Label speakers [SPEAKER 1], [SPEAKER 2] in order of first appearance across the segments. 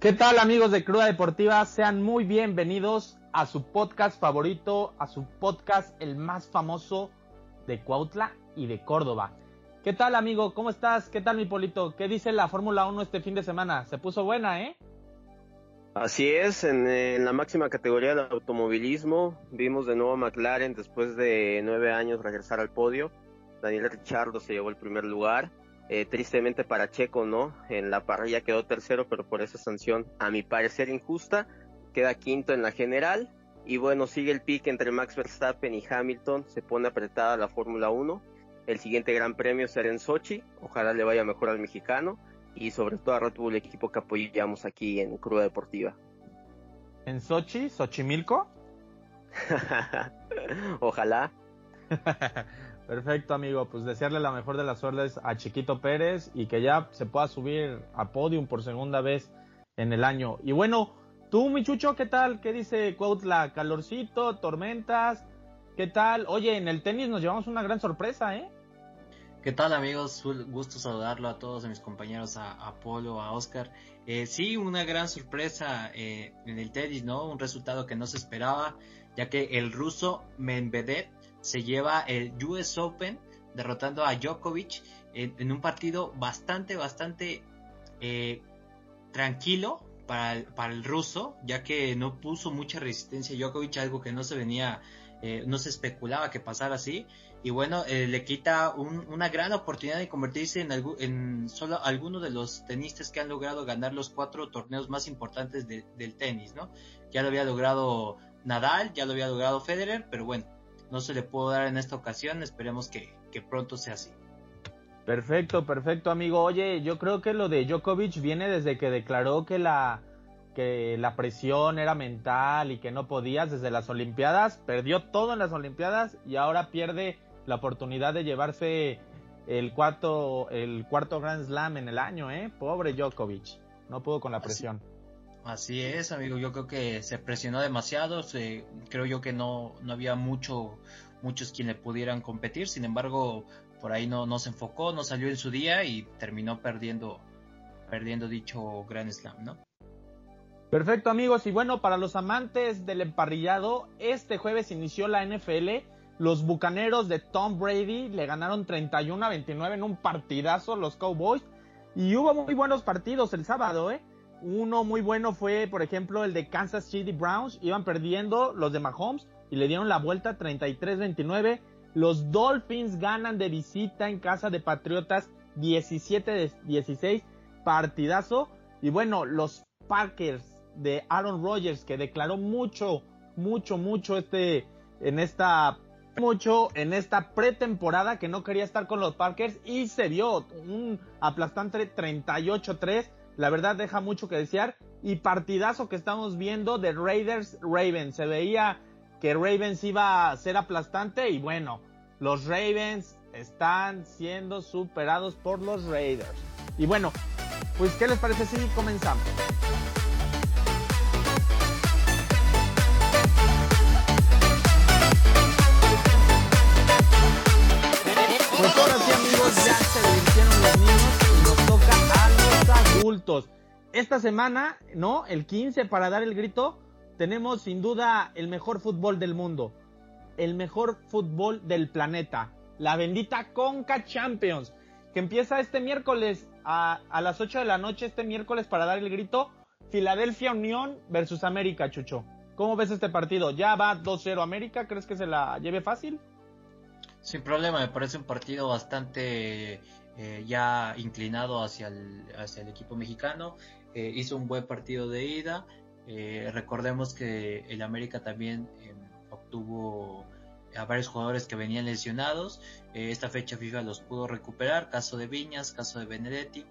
[SPEAKER 1] ¿Qué tal amigos de Cruda Deportiva? Sean muy bienvenidos a su podcast favorito, a su podcast el más famoso de Cuautla y de Córdoba. ¿Qué tal amigo? ¿Cómo estás? ¿Qué tal mi Polito? ¿Qué dice la Fórmula 1 este fin de semana? Se puso buena, ¿eh?
[SPEAKER 2] Así es, en, la máxima categoría del automovilismo vimos de nuevo a McLaren después de nueve años regresar al podio. Daniel Ricciardo se llevó el primer lugar. Eh, tristemente para Checo, ¿no? En la parrilla quedó tercero, pero por esa sanción, a mi parecer injusta, queda quinto en la general. Y bueno, sigue el pique entre Max Verstappen y Hamilton, se pone apretada la Fórmula 1. El siguiente gran premio será en Sochi, ojalá le vaya mejor al mexicano. Y sobre todo a Red Bull, equipo que apoyamos aquí en Cruda Deportiva.
[SPEAKER 1] ¿En Sochi? ¿Xochimilco?
[SPEAKER 2] ojalá.
[SPEAKER 1] Perfecto, amigo. Pues desearle la mejor de las suertes a Chiquito Pérez y que ya se pueda subir a podium por segunda vez en el año. Y bueno, tú, Michucho, ¿qué tal? ¿Qué dice Cuautla? ¿Calorcito? ¿Tormentas? ¿Qué tal? Oye, en el tenis nos llevamos una gran sorpresa, ¿eh?
[SPEAKER 3] ¿Qué tal amigos? Gusto saludarlo a todos, a mis compañeros, a, Apolo, a Oscar. Eh, sí, una gran sorpresa eh, en el tenis, ¿no? Un resultado que no se esperaba, ya que el ruso Medvedev se lleva el US Open derrotando a Djokovic en, un partido bastante, bastante eh, tranquilo para el, para el ruso, ya que no puso mucha resistencia Djokovic, algo que no se venía, eh, no se especulaba que pasara así. Y bueno, eh, le quita una gran oportunidad de convertirse en, en solo alguno de los tenistas que han logrado ganar los cuatro torneos más importantes del tenis, ¿no? Ya lo había logrado Nadal, ya lo había logrado Federer, pero bueno, no se le pudo dar en esta ocasión, esperemos que, pronto sea así.
[SPEAKER 1] Perfecto, perfecto amigo. Oye, yo creo que lo de Djokovic viene desde que declaró que la que la presión era mental y que no podías desde las Olimpiadas, perdió todo en las Olimpiadas y ahora pierde la oportunidad de llevarse el cuarto el cuarto Grand Slam en el año, eh. Pobre Djokovic, no pudo con la presión.
[SPEAKER 3] Así es, amigo. Yo creo que se presionó demasiado. creo yo que no, no había mucho, muchos quienes pudieran competir. Sin embargo, por ahí no, no se enfocó, no salió en su día y terminó perdiendo, perdiendo dicho Grand Slam, ¿no?
[SPEAKER 1] Perfecto, amigos. Y bueno, para los amantes del emparrillado, este jueves inició la NFL. Los bucaneros de Tom Brady le ganaron 31 a 29 en un partidazo los Cowboys. Y hubo muy buenos partidos el sábado, ¿eh? Uno muy bueno fue, por ejemplo, el de Kansas City Browns. Iban perdiendo los de Mahomes y le dieron la vuelta 33-29. Los Dolphins ganan de visita en casa de Patriotas 17-16. Partidazo. Y bueno, los Packers de Aaron Rodgers que declaró mucho, mucho, mucho este, en esta, mucho en esta pretemporada que no quería estar con los Packers y se dio un aplastante 38-3 la verdad deja mucho que desear. Y partidazo que estamos viendo de Raiders Ravens. Se veía que Ravens iba a ser aplastante y bueno, los Ravens están siendo superados por los Raiders. Y bueno, pues ¿qué les parece si comenzamos? Esta semana, ¿no? El 15 para dar el grito, tenemos sin duda el mejor fútbol del mundo, el mejor fútbol del planeta, la bendita Conca Champions, que empieza este miércoles a, a las 8 de la noche, este miércoles para dar el grito, Filadelfia Unión versus América, Chucho. ¿Cómo ves este partido? ¿Ya va 2-0 América? ¿Crees que se la lleve fácil?
[SPEAKER 3] Sin problema, me parece un partido bastante eh, ya inclinado hacia el, hacia el equipo mexicano. Eh, hizo un buen partido de ida. Eh, recordemos que el América también em, obtuvo a varios jugadores que venían lesionados. esta fecha FIFA los pudo recuperar. Caso de Viñas, caso de Benedetti.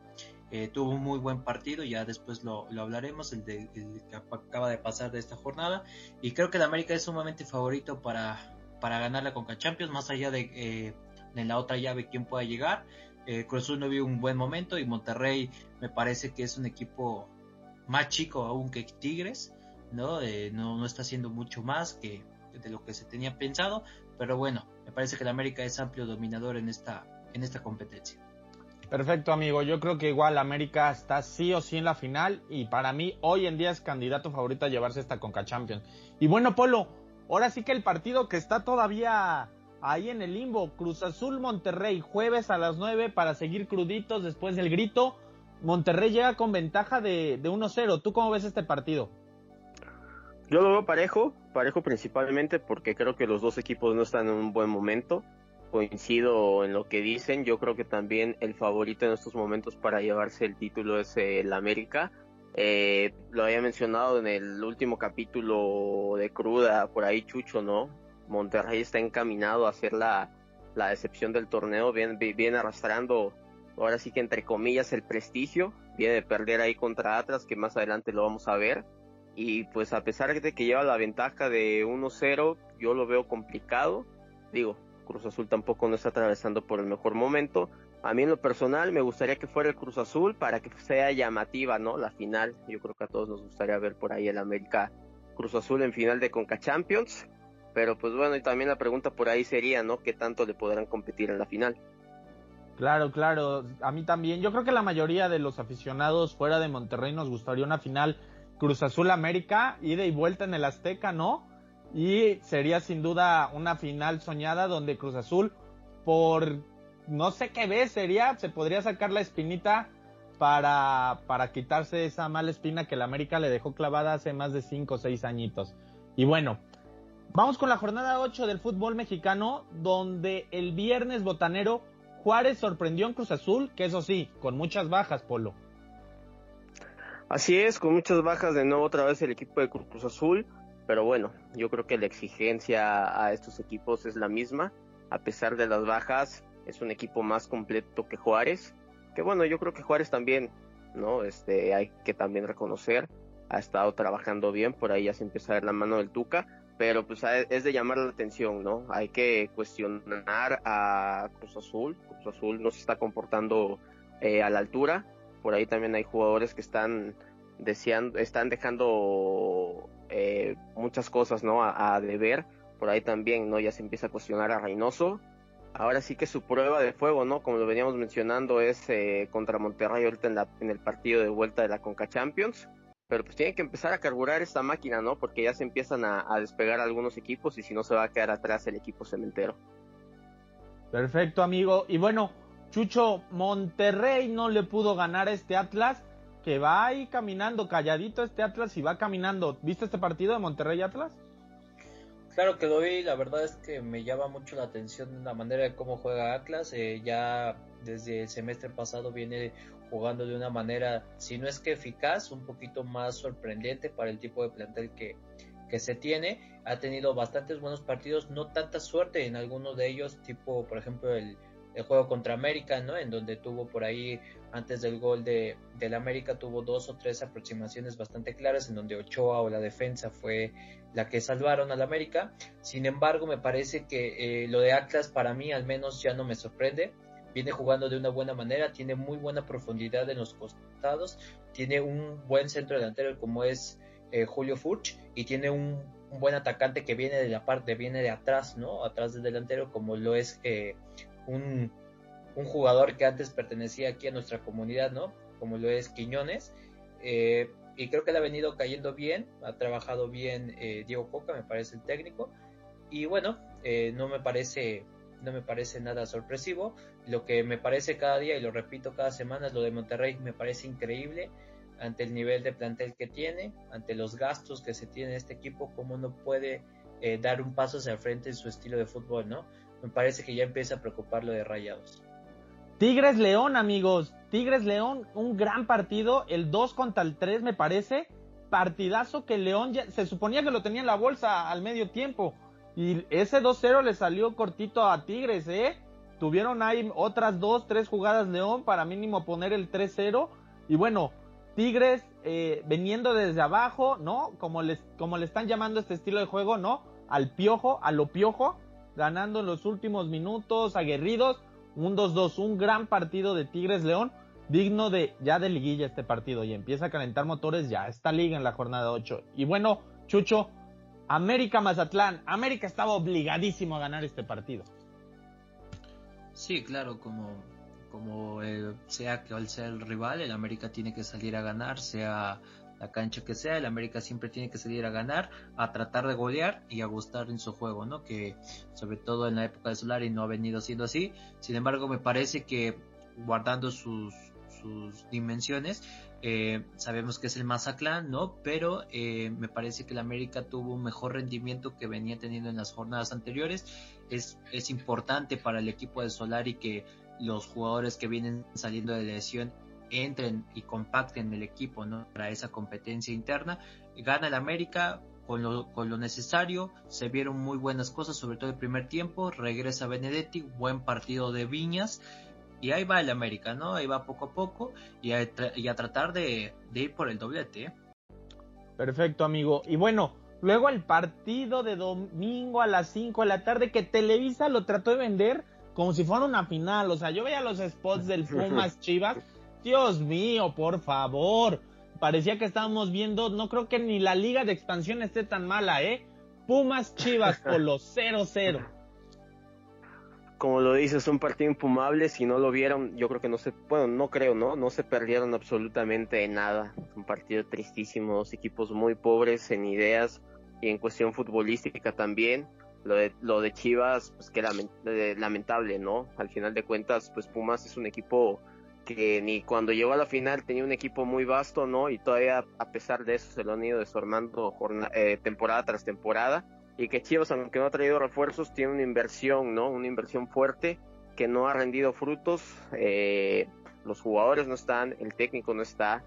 [SPEAKER 3] tuvo un muy buen partido, ya después lo, hablaremos, el, de, el, que acaba de pasar de esta jornada. Y creo que el América es sumamente favorito para, para ganar la Conca Champions, más allá de eh, en la otra llave quién pueda llegar. Eh, Cruz Azul no vio un buen momento y Monterrey me parece que es un equipo más chico aún que Tigres, ¿no? Eh, no, no está haciendo mucho más que de lo que se tenía pensado, pero bueno, me parece que el América es amplio dominador en esta, en esta competencia.
[SPEAKER 1] Perfecto, amigo. Yo creo que igual América está sí o sí en la final y para mí hoy en día es candidato favorito a llevarse esta Conca Champions. Y bueno, Polo, ahora sí que el partido que está todavía ahí en el limbo, Cruz Azul Monterrey, jueves a las 9 para seguir cruditos después del grito. Monterrey llega con ventaja de, de 1-0. ¿Tú cómo ves este partido?
[SPEAKER 2] Yo lo veo parejo, parejo principalmente porque creo que los dos equipos no están en un buen momento coincido en lo que dicen. Yo creo que también el favorito en estos momentos para llevarse el título es el América. Eh, lo había mencionado en el último capítulo de Cruda, por ahí Chucho, ¿no? Monterrey está encaminado a ser la, la decepción del torneo, viene, viene arrastrando, ahora sí que entre comillas, el prestigio, viene de perder ahí contra Atlas, que más adelante lo vamos a ver. Y pues a pesar de que lleva la ventaja de 1-0, yo lo veo complicado. Digo, Cruz Azul tampoco no está atravesando por el mejor momento. A mí en lo personal me gustaría que fuera el Cruz Azul para que sea llamativa, ¿no? La final. Yo creo que a todos nos gustaría ver por ahí el América Cruz Azul en final de Conca Champions. Pero pues bueno, y también la pregunta por ahí sería, ¿no? ¿Qué tanto le podrán competir en la final?
[SPEAKER 1] Claro, claro. A mí también. Yo creo que la mayoría de los aficionados fuera de Monterrey nos gustaría una final Cruz Azul América, ida y vuelta en el Azteca, ¿no? Y sería sin duda una final soñada donde Cruz Azul, por no sé qué vez sería, se podría sacar la espinita para, para quitarse esa mala espina que la América le dejó clavada hace más de 5 o 6 añitos. Y bueno, vamos con la jornada 8 del fútbol mexicano, donde el viernes botanero Juárez sorprendió en Cruz Azul, que eso sí, con muchas bajas, Polo.
[SPEAKER 2] Así es, con muchas bajas de nuevo otra vez el equipo de Cruz Azul pero bueno, yo creo que la exigencia a estos equipos es la misma, a pesar de las bajas, es un equipo más completo que Juárez, que bueno, yo creo que Juárez también, ¿no? Este, hay que también reconocer, ha estado trabajando bien, por ahí ya se empieza a ver la mano del Tuca, pero pues es de llamar la atención, ¿no? Hay que cuestionar a Cruz Azul, Cruz Azul no se está comportando eh, a la altura, por ahí también hay jugadores que están deseando, están dejando eh, muchas cosas, ¿no? A, deber. Por ahí también, ¿no? Ya se empieza a cuestionar a Reynoso. Ahora sí que su prueba de fuego, ¿no? Como lo veníamos mencionando, es eh, contra Monterrey ahorita en, la, en el partido de vuelta de la Conca Champions. Pero pues tiene que empezar a carburar esta máquina, ¿no? Porque ya se empiezan a, a despegar algunos equipos y si no se va a quedar atrás el equipo cementero.
[SPEAKER 1] Perfecto, amigo. Y bueno, Chucho, Monterrey no le pudo ganar a este Atlas que va ahí caminando, calladito este Atlas y va caminando. ¿Viste este partido de Monterrey Atlas?
[SPEAKER 3] Claro que lo vi, la verdad es que me llama mucho la atención la manera de cómo juega Atlas. Eh, ya desde el semestre pasado viene jugando de una manera, si no es que eficaz, un poquito más sorprendente para el tipo de plantel que, que se tiene. Ha tenido bastantes buenos partidos, no tanta suerte en algunos de ellos, tipo por ejemplo el, el juego contra América, ¿no? En donde tuvo por ahí, antes del gol de, del América, tuvo dos o tres aproximaciones bastante claras, en donde Ochoa o la defensa fue la que salvaron al América. Sin embargo, me parece que eh, lo de Atlas para mí al menos ya no me sorprende. Viene jugando de una buena manera, tiene muy buena profundidad en los costados, tiene un buen centro delantero como es eh, Julio Furch y tiene un, buen atacante que viene de la parte, viene de atrás, ¿no? Atrás del delantero como lo es eh, un, jugador que antes pertenecía aquí a nuestra comunidad, ¿no? Como lo es Quiñones. Eh, y creo que le ha venido cayendo bien, ha trabajado bien eh, Diego Coca, me parece el técnico. Y bueno, eh, no me parece no me parece nada sorpresivo. Lo que me parece cada día, y lo repito cada semana, es lo de Monterrey, me parece increíble ante el nivel de plantel que tiene, ante los gastos que se tiene este equipo, cómo no puede dar un paso hacia el frente en su estilo de fútbol, ¿no? Me parece que ya empieza a preocupar lo de Rayados.
[SPEAKER 1] Tigres León, amigos. Tigres León, un gran partido. El 2 contra el 3, me parece. Partidazo que León ya, se suponía que lo tenía en la bolsa al medio tiempo. Y ese 2-0 le salió cortito a Tigres, ¿eh? Tuvieron ahí otras dos, tres jugadas León para mínimo poner el 3-0. Y bueno, Tigres eh, veniendo desde abajo, ¿no? Como les, como le están llamando este estilo de juego, ¿no? Al piojo, a lo piojo ganando en los últimos minutos, aguerridos, un 2-2, un gran partido de Tigres León, digno de ya de liguilla este partido y empieza a calentar motores ya esta liga en la jornada 8. Y bueno, Chucho, América Mazatlán, América estaba obligadísimo a ganar este partido.
[SPEAKER 3] Sí, claro, como, como sea que sea el rival, el América tiene que salir a ganar, sea la cancha que sea, el América siempre tiene que salir a ganar, a tratar de golear y a gustar en su juego, ¿no? Que sobre todo en la época de Solari no ha venido siendo así. Sin embargo, me parece que guardando sus, sus dimensiones, eh, sabemos que es el Mazatlán, ¿no? Pero eh, me parece que el América tuvo un mejor rendimiento que venía teniendo en las jornadas anteriores. Es, es importante para el equipo de Solari que los jugadores que vienen saliendo de lesión entren y compacten el equipo ¿no? para esa competencia interna. Gana el América con lo, con lo necesario, se vieron muy buenas cosas, sobre todo el primer tiempo, regresa Benedetti, buen partido de Viñas, y ahí va el América, ¿no? Ahí va poco a poco y a, y a tratar de, ir por el doblete. ¿eh?
[SPEAKER 1] Perfecto, amigo. Y bueno, luego el partido de domingo a las 5 de la tarde que Televisa lo trató de vender como si fuera una final. O sea, yo veía los spots del Pumas Chivas Dios mío, por favor. Parecía que estábamos viendo, no creo que ni la liga de expansión esté tan mala, ¿eh? Pumas Chivas por los 0-0.
[SPEAKER 2] Como lo dices, un partido infumable. Si no lo vieron, yo creo que no se, bueno, no creo, ¿no? No se perdieron absolutamente nada. Un partido tristísimo, dos equipos muy pobres en ideas y en cuestión futbolística también. Lo de, lo de Chivas, pues que lamentable, ¿no? Al final de cuentas, pues Pumas es un equipo que ni cuando llegó a la final tenía un equipo muy vasto, ¿no? Y todavía a pesar de eso se lo han ido desformando eh, temporada tras temporada. Y que Chivas, aunque no ha traído refuerzos, tiene una inversión, ¿no? Una inversión fuerte que no ha rendido frutos. Eh, los jugadores no están, el técnico no está.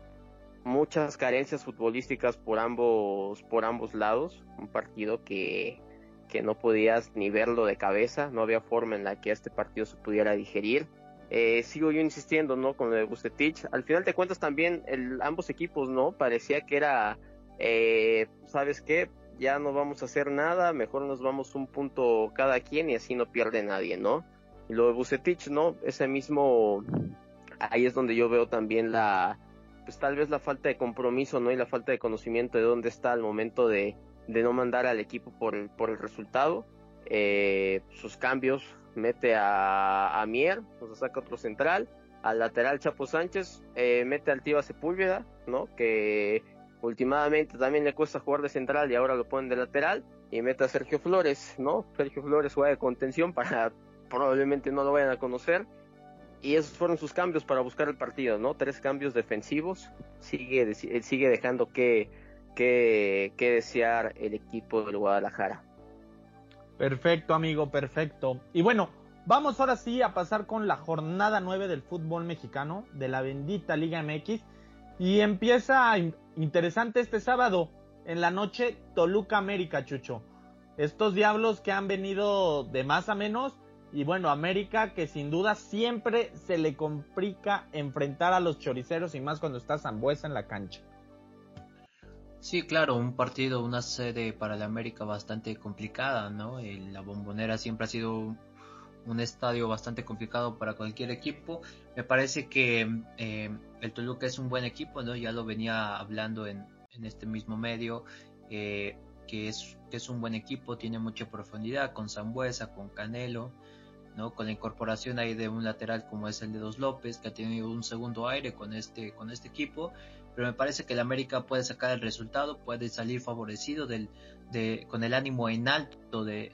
[SPEAKER 2] Muchas carencias futbolísticas por ambos, por ambos lados. Un partido que, que no podías ni verlo de cabeza. No había forma en la que este partido se pudiera digerir eh, sigo yo insistiendo, ¿no? Con lo de Bustetich. Al final de cuentas también el, ambos equipos, ¿no? Parecía que era, eh, ¿sabes qué? Ya no vamos a hacer nada, mejor nos vamos un punto cada quien y así no pierde nadie, ¿no? Y lo de Bustetich, ¿no? Ese mismo, ahí es donde yo veo también la, pues tal vez la falta de compromiso, ¿no? Y la falta de conocimiento de dónde está al momento de, no mandar al equipo por el, por el resultado. Eh, sus cambios, mete a, a Mier, o sea, saca otro central, al lateral Chapo Sánchez, eh, mete al Tiva Sepúlveda, ¿no? Que últimamente también le cuesta jugar de central y ahora lo ponen de lateral, y mete a Sergio Flores, ¿no? Sergio Flores juega de contención para probablemente no lo vayan a conocer. Y esos fueron sus cambios para buscar el partido, ¿no? Tres cambios defensivos. Sigue, sigue dejando que, que, que desear el equipo del Guadalajara.
[SPEAKER 1] Perfecto, amigo, perfecto. Y bueno, vamos ahora sí a pasar con la jornada 9 del fútbol mexicano, de la bendita Liga MX. Y empieza interesante este sábado, en la noche, Toluca América, Chucho. Estos diablos que han venido de más a menos. Y bueno, América que sin duda siempre se le complica enfrentar a los choriceros y más cuando está Zambuesa en la cancha.
[SPEAKER 3] Sí, claro, un partido, una sede para el América bastante complicada, ¿no? la bombonera siempre ha sido un estadio bastante complicado para cualquier equipo. Me parece que eh, el Toluca es un buen equipo, ¿no? Ya lo venía hablando en, este mismo medio, eh, que, es, que es un buen equipo, tiene mucha profundidad con Zambuesa, con Canelo, ¿no? Con la incorporación ahí de un lateral como es el de Dos López, que ha tenido un segundo aire con este, con este equipo pero me parece que el América puede sacar el resultado, puede salir favorecido del, de, con el ánimo en alto de,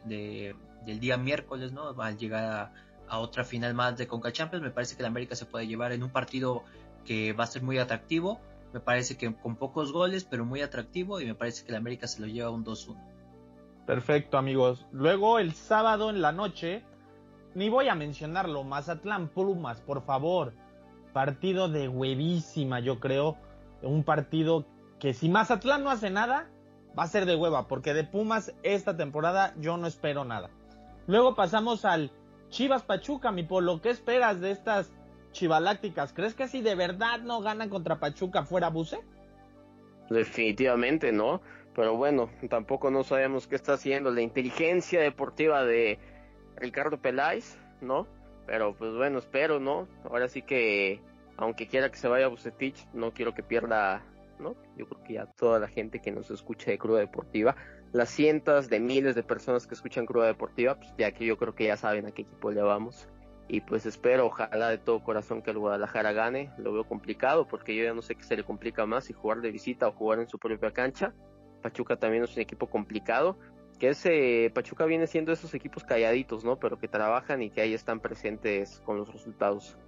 [SPEAKER 3] del día miércoles, ¿no? Al llegar a, otra final más de Conca Champions, me parece que el América se puede llevar en un partido que va a ser muy atractivo, me parece que con pocos goles, pero muy atractivo, y me parece que el América se lo lleva un 2-1.
[SPEAKER 1] Perfecto, amigos. Luego el sábado en la noche, ni voy a mencionarlo, Mazatlán Plumas, por favor. Partido de huevísima, yo creo un partido que si Mazatlán no hace nada, va a ser de hueva, porque de Pumas esta temporada yo no espero nada. Luego pasamos al Chivas Pachuca, mi polo, ¿qué esperas de estas chivalácticas? ¿Crees que si de verdad no ganan contra Pachuca fuera Buse?
[SPEAKER 2] Definitivamente no, pero bueno, tampoco no sabemos qué está haciendo la inteligencia deportiva de Ricardo Peláez, ¿no? Pero pues bueno, espero, ¿no? Ahora sí que aunque quiera que se vaya Bucetich, no quiero que pierda, ¿no? Yo creo que ya toda la gente que nos escucha de Cruda Deportiva, las cientos de miles de personas que escuchan Cruda Deportiva, pues ya que yo creo que ya saben a qué equipo le vamos. y pues espero, ojalá de todo corazón que el Guadalajara gane. Lo veo complicado porque yo ya no sé qué se le complica más, si jugar de visita o jugar en su propia cancha. Pachuca también es un equipo complicado, que ese Pachuca viene siendo esos equipos calladitos, ¿no? Pero que trabajan y que ahí están presentes con los resultados.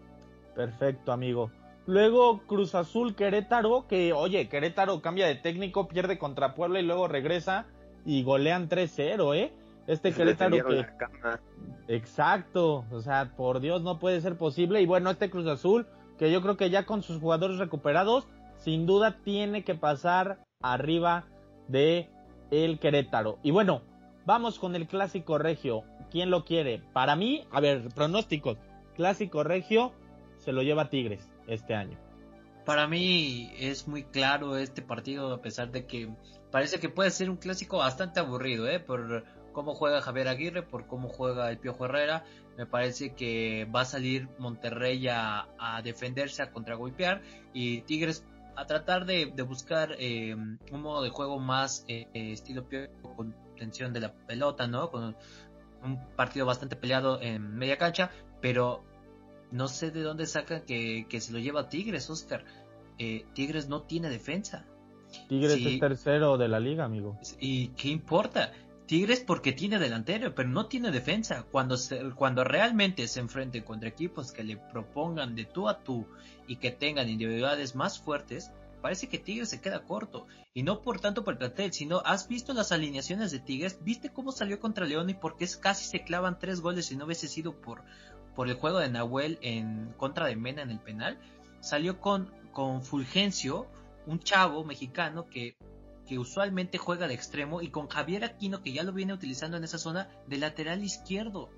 [SPEAKER 1] Perfecto, amigo. Luego Cruz Azul Querétaro, que oye, Querétaro cambia de técnico, pierde contra Puebla y luego regresa y golean 3-0, ¿eh? Este Querétaro que... Exacto, o sea, por Dios no puede ser posible. Y bueno, este Cruz Azul, que yo creo que ya con sus jugadores recuperados, sin duda tiene que pasar arriba de el Querétaro. Y bueno, vamos con el clásico regio. ¿Quién lo quiere? Para mí, a ver, pronósticos. Clásico regio se lo lleva Tigres este año.
[SPEAKER 3] Para mí es muy claro este partido, a pesar de que parece que puede ser un clásico bastante aburrido, ¿eh? Por cómo juega Javier Aguirre, por cómo juega el Piojo Herrera. Me parece que va a salir Monterrey a, defenderse, a contragolpear y Tigres a tratar de, buscar eh, un modo de juego más eh, estilo Piojo con tensión de la pelota, ¿no? Con un partido bastante peleado en media cancha, pero no sé de dónde sacan que, se lo lleva Tigres, Oscar. Tigres no tiene defensa.
[SPEAKER 1] Tigres es tercero de la liga, amigo.
[SPEAKER 3] ¿Y qué importa? Tigres porque tiene delantero, pero no tiene defensa. Cuando, cuando realmente se enfrenten contra equipos que le propongan de tú a tú y que tengan individualidades más fuertes, parece que Tigres se queda corto. Y no por tanto por el plantel, sino has visto las alineaciones de Tigres, viste cómo salió contra León y por qué casi se clavan tres goles si no hubiese sido por, por el juego de Nahuel en contra de Mena en el penal. Salió con, con Fulgencio, un chavo mexicano que que usualmente juega de extremo, y con Javier Aquino, que ya lo viene utilizando en esa zona, de lateral izquierdo.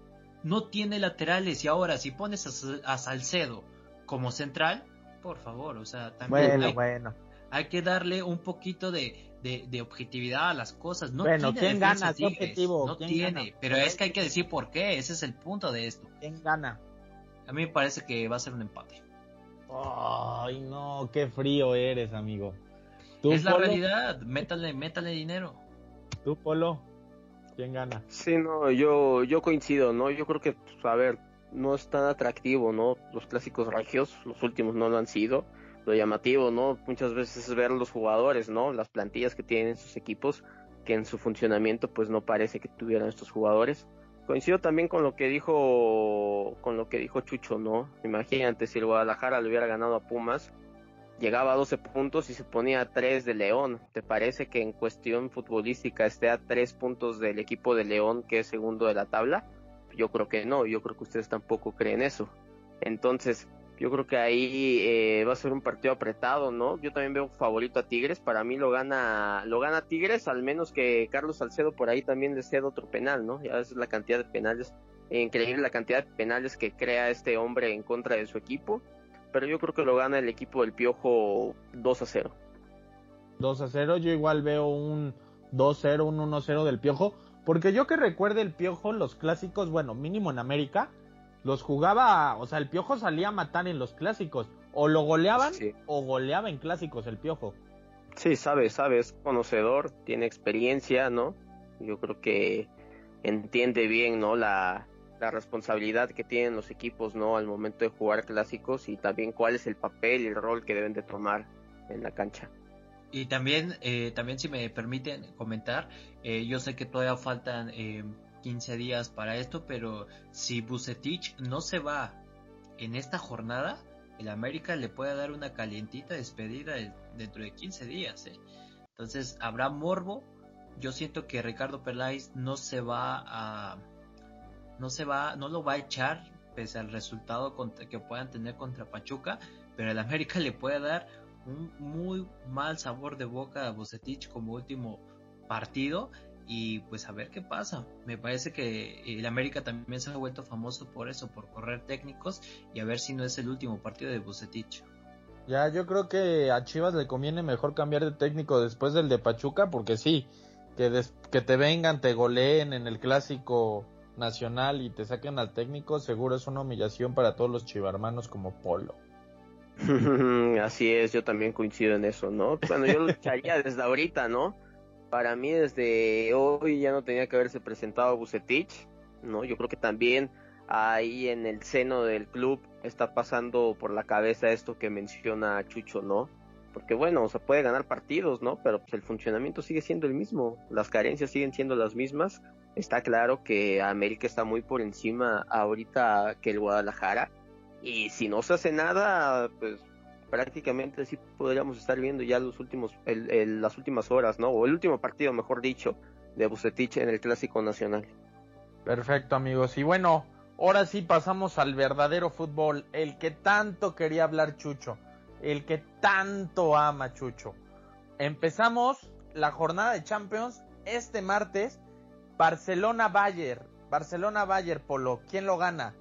[SPEAKER 3] No tiene laterales, y ahora si pones a, Salcedo como central, por favor, o sea, también hay,
[SPEAKER 1] bueno.
[SPEAKER 3] Hay que darle un poquito de, de, objetividad a las cosas. No
[SPEAKER 1] bueno,
[SPEAKER 3] tiene
[SPEAKER 1] ¿quién gana? objetivo?
[SPEAKER 3] No tiene, pero es que hay que decir por qué, ese es el punto de esto.
[SPEAKER 1] ¿Quién gana?
[SPEAKER 3] A mí me parece que va a ser un empate.
[SPEAKER 1] Ay, no, qué frío eres, amigo
[SPEAKER 3] es la realidad, métale, métale dinero.
[SPEAKER 1] ¿Tú, Polo? ¿Quién gana?
[SPEAKER 2] Sí, no, yo, yo coincido, ¿no? Yo creo que, pues, a ver, no es tan atractivo, ¿no? Los clásicos regios, los últimos no lo han sido. Lo llamativo, ¿no? Muchas veces es ver los jugadores, ¿no? Las plantillas que tienen sus equipos, que en su funcionamiento, pues no parece que tuvieran estos jugadores. Coincido también con lo que dijo, con lo que dijo Chucho, ¿no? Imagínate si el Guadalajara le hubiera ganado a Pumas, llegaba a 12 puntos y se ponía a 3 de León. ¿Te parece que en cuestión futbolística esté a 3 puntos del equipo de León que es segundo de la tabla? Yo creo que no, yo creo que ustedes tampoco creen eso. Entonces, yo creo que ahí eh, va a ser un partido apretado, ¿no? Yo también veo favorito a Tigres, para mí lo gana lo gana Tigres, al menos que Carlos Salcedo por ahí también le otro penal, ¿no? Ya es la cantidad de penales, increíble la cantidad de penales que crea este hombre en contra de su equipo pero yo creo que lo gana el equipo del Piojo 2 a 0.
[SPEAKER 1] 2 a 0, yo igual veo un 2-0, un 1-0 del Piojo, porque yo que recuerde el Piojo, los clásicos, bueno, mínimo en América, los jugaba, o sea, el Piojo salía a matar en los clásicos, o lo goleaban o goleaba en clásicos el Piojo.
[SPEAKER 2] Sí, sabe, sabe, es conocedor, tiene experiencia, ¿no? Yo creo que entiende bien, ¿no? La, la responsabilidad que tienen los equipos no al momento de jugar clásicos y también cuál es el papel y el rol que deben de tomar en la cancha.
[SPEAKER 3] Y también, eh, también si me permiten comentar, eh, yo sé que todavía faltan 15 eh, días para esto, pero si Bucetich no se va en esta jornada, el América le puede dar una calientita despedida dentro de 15 días. Entonces habrá morbo. Yo siento que Ricardo Peláez no se va a no se va, no lo va a echar pese al resultado que puedan tener contra Pachuca, pero el América le puede dar un muy mal sabor de boca a Bucetich como último partido y pues a ver qué pasa. Me parece que el América también se ha vuelto famoso por eso, por correr técnicos y a ver si no es el último partido de Bucetich.
[SPEAKER 1] Ya, yo creo que a Chivas le conviene mejor cambiar de técnico después del de Pachuca porque sí, que, que te vengan, te goleen en el clásico nacional y te saquen al técnico, seguro es una humillación para todos los chivarmanos como Polo.
[SPEAKER 2] Así es, yo también coincido en eso, ¿no? Bueno, yo lo echaría desde ahorita, ¿no? Para mí desde hoy ya no tenía que haberse presentado Bucetich, ¿no? Yo creo que también ahí en el seno del club está pasando por la cabeza esto que menciona Chucho, ¿no? Porque bueno, se puede ganar partidos, ¿no? Pero pues el funcionamiento sigue siendo el mismo, las carencias siguen siendo las mismas. Está claro que América está muy por encima ahorita que el Guadalajara. Y si no se hace nada, pues prácticamente sí podríamos estar viendo ya los últimos, las últimas horas, ¿no? O el último partido, mejor dicho, de Bucetich en el Clásico Nacional.
[SPEAKER 1] Perfecto, amigos. Y bueno, ahora sí pasamos al verdadero fútbol, el que tanto quería hablar Chucho, el que tanto ama Chucho. Empezamos la jornada de Champions este martes, Barcelona-Bayern, Barcelona-Bayern, Polo, ¿quién lo gana?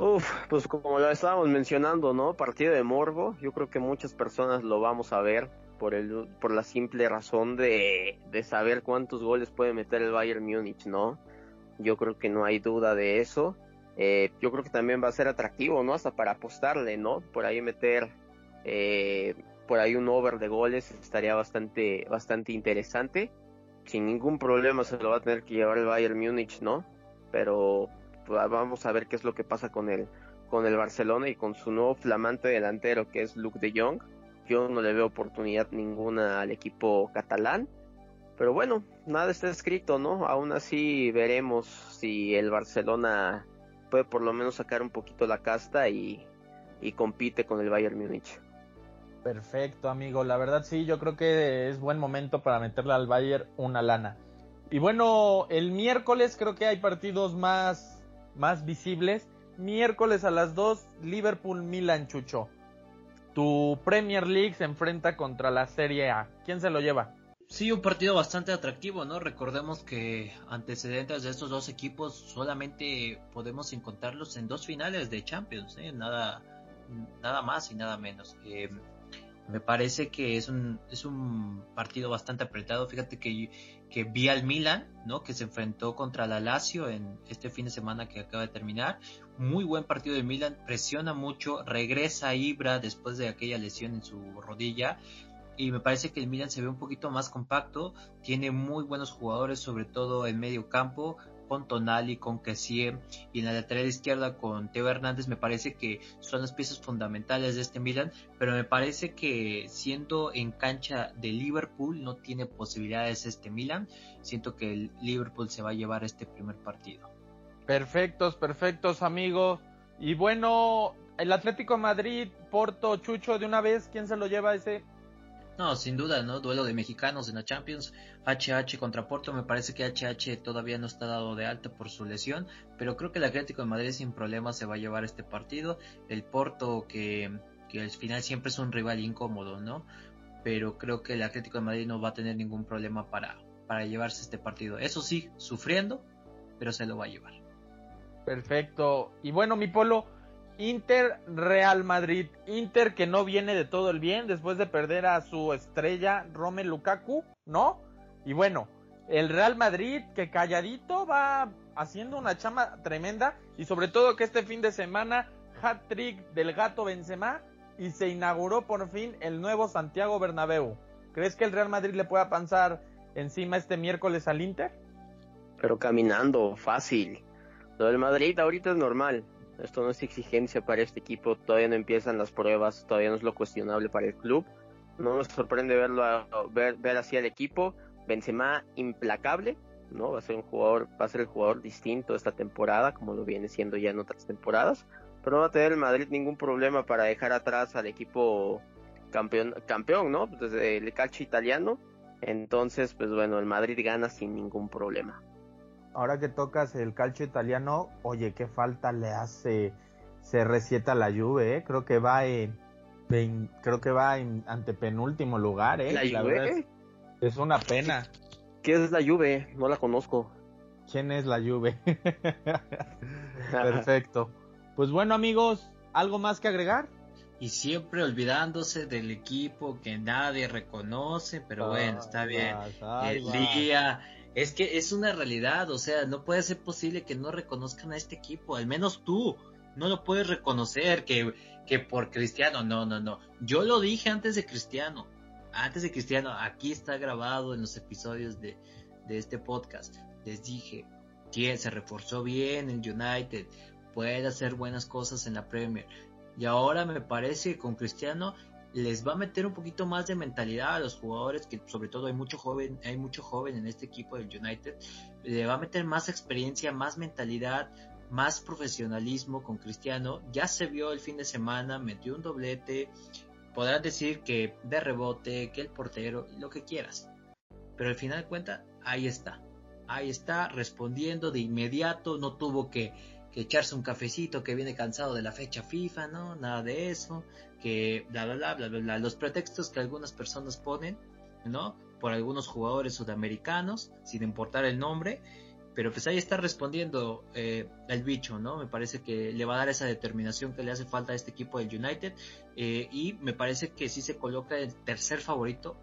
[SPEAKER 2] Uf, pues como lo estábamos mencionando, ¿no? Partido de morbo, yo creo que muchas personas lo vamos a ver por el por la simple razón de, de saber cuántos goles puede meter el Bayern Múnich, ¿no? Yo creo que no hay duda de eso. Eh, yo creo que también va a ser atractivo, ¿no? Hasta para apostarle, ¿no? Por ahí meter eh, por ahí un over de goles estaría bastante bastante interesante. Sin ningún problema se lo va a tener que llevar el Bayern Múnich, ¿no? Pero vamos a ver qué es lo que pasa con el, con el Barcelona y con su nuevo flamante delantero que es Luke de Jong. Yo no le veo oportunidad ninguna al equipo catalán. Pero bueno, nada está escrito, ¿no? Aún así veremos si el Barcelona puede por lo menos sacar un poquito la casta y, y compite con el Bayern Múnich.
[SPEAKER 1] Perfecto, amigo. La verdad sí, yo creo que es buen momento para meterle al Bayern una lana. Y bueno, el miércoles creo que hay partidos más más visibles. Miércoles a las 2, Liverpool-Milan, Chucho. Tu Premier League se enfrenta contra la Serie A. ¿Quién se lo lleva?
[SPEAKER 3] Sí, un partido bastante atractivo, ¿no? Recordemos que antecedentes de estos dos equipos solamente podemos encontrarlos en dos finales de Champions, ¿eh? Nada, nada más y nada menos. Eh, me parece que es un, es un partido bastante apretado. Fíjate que, que vi al Milan, ¿no? Que se enfrentó contra la Lazio en este fin de semana que acaba de terminar. Muy buen partido de Milan, presiona mucho, regresa a Ibra después de aquella lesión en su rodilla. Y me parece que el Milan se ve un poquito más compacto, tiene muy buenos jugadores, sobre todo en medio campo, con Tonali, con Kessie y en la lateral izquierda con Teo Hernández me parece que son las piezas fundamentales de este Milan, pero me parece que siendo en cancha de Liverpool no tiene posibilidades este Milan, siento que el Liverpool se va a llevar este primer partido.
[SPEAKER 1] Perfectos, perfectos amigos. Y bueno, el Atlético de Madrid, Porto, Chucho, de una vez, ¿quién se lo lleva ese?
[SPEAKER 3] No, sin duda, ¿no? Duelo de mexicanos en la Champions. HH contra Porto. Me parece que HH todavía no está dado de alta por su lesión. Pero creo que el Atlético de Madrid sin problema se va a llevar este partido. El Porto, que, que al final siempre es un rival incómodo, ¿no? Pero creo que el Atlético de Madrid no va a tener ningún problema para, para llevarse este partido. Eso sí, sufriendo, pero se lo va a llevar.
[SPEAKER 1] Perfecto. Y bueno, mi polo Inter Real Madrid. Inter que no viene de todo el bien después de perder a su estrella Romelu Lukaku, ¿no? Y bueno, el Real Madrid que calladito va haciendo una chama tremenda y sobre todo que este fin de semana hat trick del gato Benzema y se inauguró por fin el nuevo Santiago Bernabéu. ¿Crees que el Real Madrid le pueda pasar encima este miércoles al Inter?
[SPEAKER 2] Pero caminando, fácil. Lo del Madrid ahorita es normal. Esto no es exigencia para este equipo, todavía no empiezan las pruebas, todavía no es lo cuestionable para el club. No nos sorprende verlo ver, ver así al equipo. Benzema implacable, ¿no? Va a ser un jugador, va a ser el jugador distinto esta temporada, como lo viene siendo ya en otras temporadas. Pero no va a tener el Madrid ningún problema para dejar atrás al equipo campeón, campeón, ¿no? Desde el calcio italiano. Entonces, pues bueno, el Madrid gana sin ningún problema
[SPEAKER 1] ahora que tocas el calcio italiano, oye, qué falta le hace CR7 a la Juve, ¿eh? creo que va en, creo que va en antepenúltimo lugar, ¿eh?
[SPEAKER 2] ¿La, Juve?
[SPEAKER 1] Es, una pena.
[SPEAKER 2] ¿Qué es la Juve? No la conozco.
[SPEAKER 1] ¿Quién es la Juve? Perfecto. Pues bueno, amigos, ¿algo más que agregar?
[SPEAKER 3] Y siempre olvidándose del equipo que nadie reconoce, pero bueno, está bien. el día es que es una realidad, o sea, no puede ser posible que no reconozcan a este equipo, al menos tú, no lo puedes reconocer que, que por Cristiano, no, no, no. Yo lo dije antes de Cristiano, antes de Cristiano, aquí está grabado en los episodios de, de este podcast. Les dije que se reforzó bien el United, puede hacer buenas cosas en la Premier. Y ahora me parece que con Cristiano les va a meter un poquito más de mentalidad a los jugadores, que sobre todo hay mucho joven, hay mucho joven en este equipo del United, le va a meter más experiencia, más mentalidad, más profesionalismo con Cristiano. Ya se vio el fin de semana, metió un doblete, podrás decir que de rebote, que el portero, lo que quieras. Pero al final de cuentas, ahí está. Ahí está respondiendo de inmediato, no tuvo que que echarse un cafecito que viene cansado de la fecha FIFA, ¿no? Nada de eso, que bla, bla, bla, bla, bla, bla. Los pretextos que algunas personas ponen, ¿no? Por algunos jugadores sudamericanos, sin importar el nombre, pero pues ahí está respondiendo eh, el bicho, ¿no? Me parece que le va a dar esa determinación que le hace falta a este equipo del United eh, y me parece que sí se coloca el tercer favorito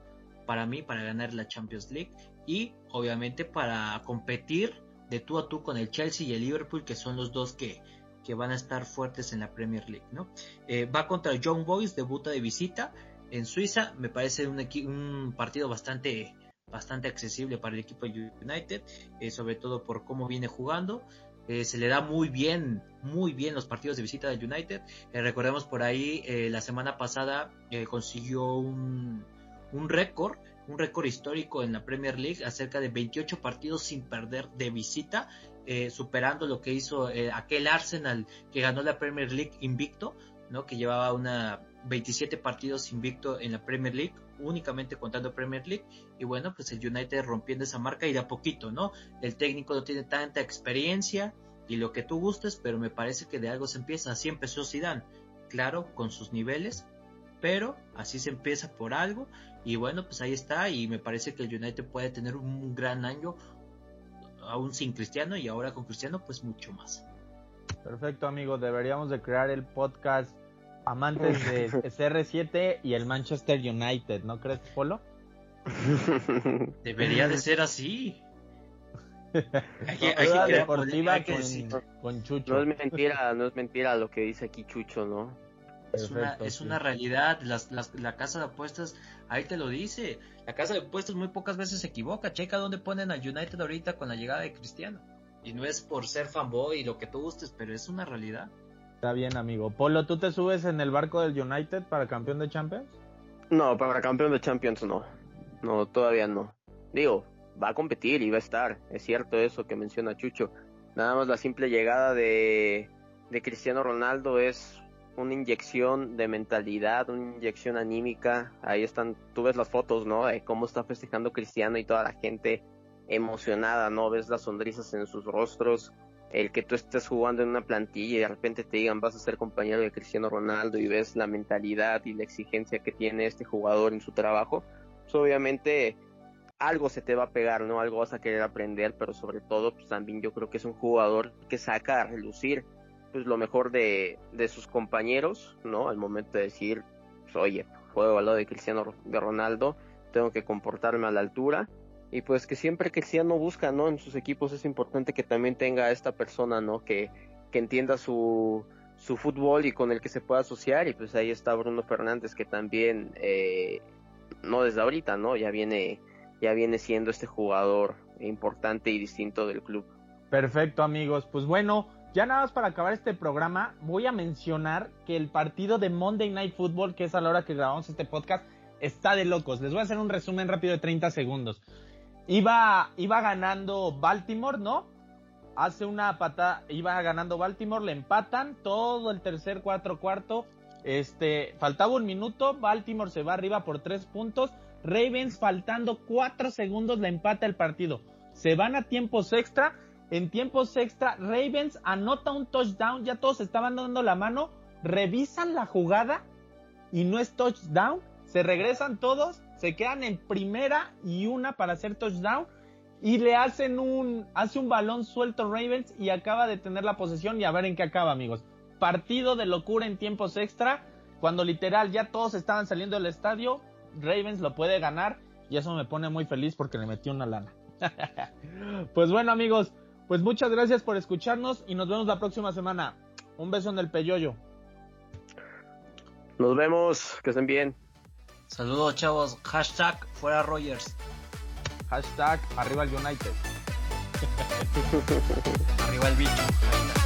[SPEAKER 3] para mí para ganar la Champions League y obviamente para competir de tú a tú con el Chelsea y el Liverpool, que son los dos que, que van a estar fuertes en la Premier League, ¿no? Eh, va contra Young Boys, debuta de visita en Suiza, me parece un, un partido bastante bastante accesible para el equipo United, eh, sobre todo por cómo viene jugando. Eh, se le da muy bien, muy bien los partidos de visita del United. recordemos por ahí, la semana pasada consiguió un, un récord un récord histórico en la Premier League, acerca de 28 partidos sin perder de visita, eh, superando lo que hizo eh, aquel Arsenal que ganó la Premier League invicto, ¿no? que llevaba una 27 partidos invicto en la Premier League, únicamente contando Premier League, y bueno, pues el United rompiendo esa marca y de a poquito, ¿no? El técnico no tiene tanta experiencia y lo que tú gustes, pero me parece que de algo se empieza, así empezó Zidane, claro, con sus niveles, pero así se empieza por algo y bueno, pues ahí está y me parece que el United puede tener un gran año aún sin Cristiano y ahora con Cristiano pues mucho más.
[SPEAKER 1] Perfecto amigos, deberíamos de crear el podcast amantes de CR7 y el Manchester United, ¿no crees, Polo?
[SPEAKER 3] Debería de ser así.
[SPEAKER 1] hay que, hay que deportiva con, con, Chucho.
[SPEAKER 2] No es mentira, no es mentira lo que dice aquí Chucho, ¿no?
[SPEAKER 3] Es, una, es una realidad, las, la casa de apuestas, ahí te lo dice, la casa de apuestas muy pocas veces se equivoca, checa dónde ponen al United ahorita con la llegada de Cristiano. Y no es por ser fanboy y lo que tú gustes, pero es una realidad.
[SPEAKER 1] Está bien, amigo. Polo, ¿tú te subes en el barco del United para campeón de Champions?
[SPEAKER 2] No, para campeón de Champions no. No, todavía no. Digo, va a competir y va a estar. Es cierto eso que menciona Chucho. Nada más la simple llegada de, de Cristiano Ronaldo es una inyección de mentalidad, una inyección anímica. Ahí están, tú ves las fotos, ¿no? De cómo está festejando Cristiano y toda la gente emocionada, ¿no? Ves las sonrisas en sus rostros. El que tú estés jugando en una plantilla y de repente te digan vas a ser compañero de Cristiano Ronaldo y ves la mentalidad y la exigencia que tiene este jugador en su trabajo, pues obviamente algo se te va a pegar, ¿no? Algo vas a querer aprender, pero sobre todo, pues también yo creo que es un jugador que saca a relucir pues lo mejor de, de sus compañeros, ¿no? Al momento de decir, pues, oye, juego al lado de Cristiano de Ronaldo, tengo que comportarme a la altura y pues que siempre Cristiano busca, ¿no? En sus equipos es importante que también tenga esta persona, ¿no? Que, que entienda su, su fútbol y con el que se pueda asociar y pues ahí está Bruno Fernández que también eh, no desde ahorita, ¿no? Ya viene ya viene siendo este jugador importante y distinto del club.
[SPEAKER 1] Perfecto, amigos. Pues bueno, ya nada más para acabar este programa, voy a mencionar que el partido de Monday Night Football, que es a la hora que grabamos este podcast, está de locos. Les voy a hacer un resumen rápido de 30 segundos. Iba, iba ganando Baltimore, ¿no? Hace una patada, iba ganando Baltimore, le empatan todo el tercer, cuatro, cuarto. Este, faltaba un minuto, Baltimore se va arriba por tres puntos. Ravens faltando cuatro segundos le empata el partido. Se van a tiempos extra en tiempos extra, Ravens anota un touchdown, ya todos estaban dando la mano, revisan la jugada y no es touchdown, se regresan todos, se quedan en primera y una para hacer touchdown y le hacen un, hace un balón suelto Ravens y acaba de tener la posesión y a ver en qué acaba amigos. Partido de locura en tiempos extra, cuando literal ya todos estaban saliendo del estadio, Ravens lo puede ganar y eso me pone muy feliz porque le metí una lana. pues bueno amigos, pues muchas gracias por escucharnos y nos vemos la próxima semana. Un beso en el peyoyo.
[SPEAKER 2] Nos vemos, que estén bien.
[SPEAKER 3] Saludos chavos, hashtag fuera Rogers.
[SPEAKER 1] Hashtag arriba el United.
[SPEAKER 3] arriba el bicho.